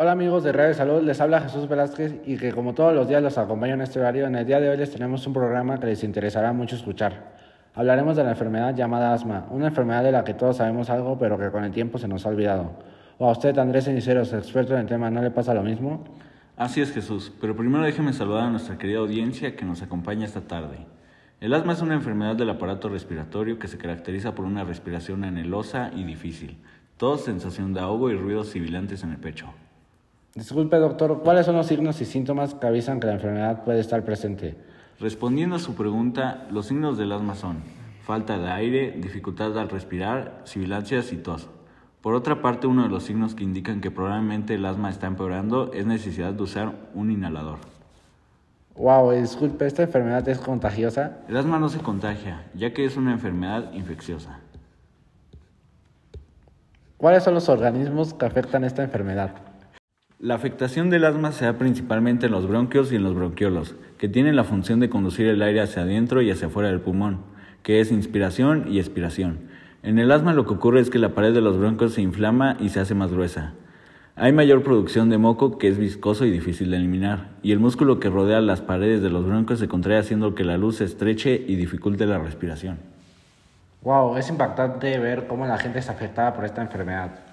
Hola amigos de Radio Salud, les habla Jesús Velázquez y que como todos los días los acompaño en este horario, en el día de hoy les tenemos un programa que les interesará mucho escuchar. Hablaremos de la enfermedad llamada asma, una enfermedad de la que todos sabemos algo pero que con el tiempo se nos ha olvidado. ¿O a usted, Andrés Ceniceros, experto en el tema, no le pasa lo mismo? Así es Jesús, pero primero déjeme saludar a nuestra querida audiencia que nos acompaña esta tarde. El asma es una enfermedad del aparato respiratorio que se caracteriza por una respiración anhelosa y difícil, toda sensación de ahogo y ruidos sibilantes en el pecho. Disculpe, doctor, ¿cuáles son los signos y síntomas que avisan que la enfermedad puede estar presente? Respondiendo a su pregunta, los signos del asma son falta de aire, dificultad al respirar, sibilancias y tos. Por otra parte, uno de los signos que indican que probablemente el asma está empeorando es necesidad de usar un inhalador. Wow, disculpe, ¿esta enfermedad es contagiosa? El asma no se contagia, ya que es una enfermedad infecciosa. ¿Cuáles son los organismos que afectan esta enfermedad? La afectación del asma se da principalmente en los bronquios y en los bronquiolos, que tienen la función de conducir el aire hacia adentro y hacia afuera del pulmón, que es inspiración y expiración. En el asma lo que ocurre es que la pared de los bronquios se inflama y se hace más gruesa. Hay mayor producción de moco que es viscoso y difícil de eliminar, y el músculo que rodea las paredes de los bronquios se contrae haciendo que la luz se estreche y dificulte la respiración. Wow, es impactante ver cómo la gente está afectada por esta enfermedad.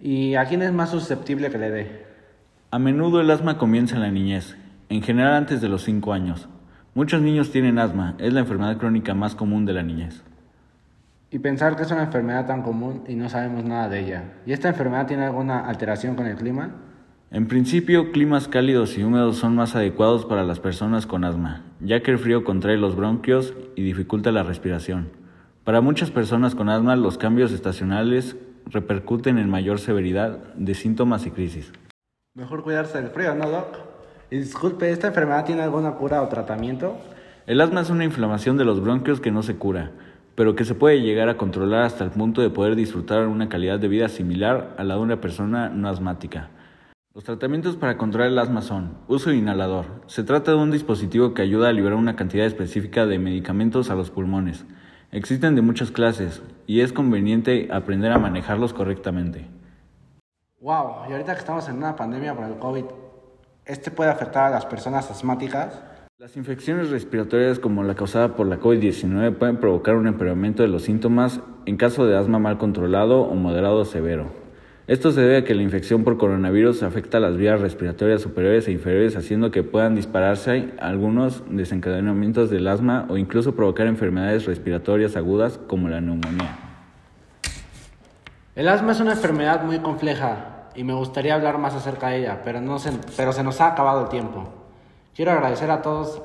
¿Y a quién es más susceptible que le dé? A menudo el asma comienza en la niñez, en general antes de los 5 años. Muchos niños tienen asma, es la enfermedad crónica más común de la niñez. Y pensar que es una enfermedad tan común y no sabemos nada de ella. ¿Y esta enfermedad tiene alguna alteración con el clima? En principio, climas cálidos y húmedos son más adecuados para las personas con asma, ya que el frío contrae los bronquios y dificulta la respiración. Para muchas personas con asma, los cambios estacionales repercuten en mayor severidad de síntomas y crisis. Mejor cuidarse del frío, ¿no, Doc? Y disculpe, ¿esta enfermedad tiene alguna cura o tratamiento? El asma es una inflamación de los bronquios que no se cura, pero que se puede llegar a controlar hasta el punto de poder disfrutar una calidad de vida similar a la de una persona no asmática. Los tratamientos para controlar el asma son uso de inhalador. Se trata de un dispositivo que ayuda a liberar una cantidad específica de medicamentos a los pulmones. Existen de muchas clases y es conveniente aprender a manejarlos correctamente. Wow, y ahorita que estamos en una pandemia por el COVID, ¿este puede afectar a las personas asmáticas? Las infecciones respiratorias como la causada por la COVID-19 pueden provocar un empeoramiento de los síntomas en caso de asma mal controlado o moderado o severo. Esto se debe a que la infección por coronavirus afecta las vías respiratorias superiores e inferiores, haciendo que puedan dispararse algunos desencadenamientos del asma o incluso provocar enfermedades respiratorias agudas como la neumonía. El asma es una enfermedad muy compleja y me gustaría hablar más acerca de ella, pero, no se, pero se nos ha acabado el tiempo. Quiero agradecer a todos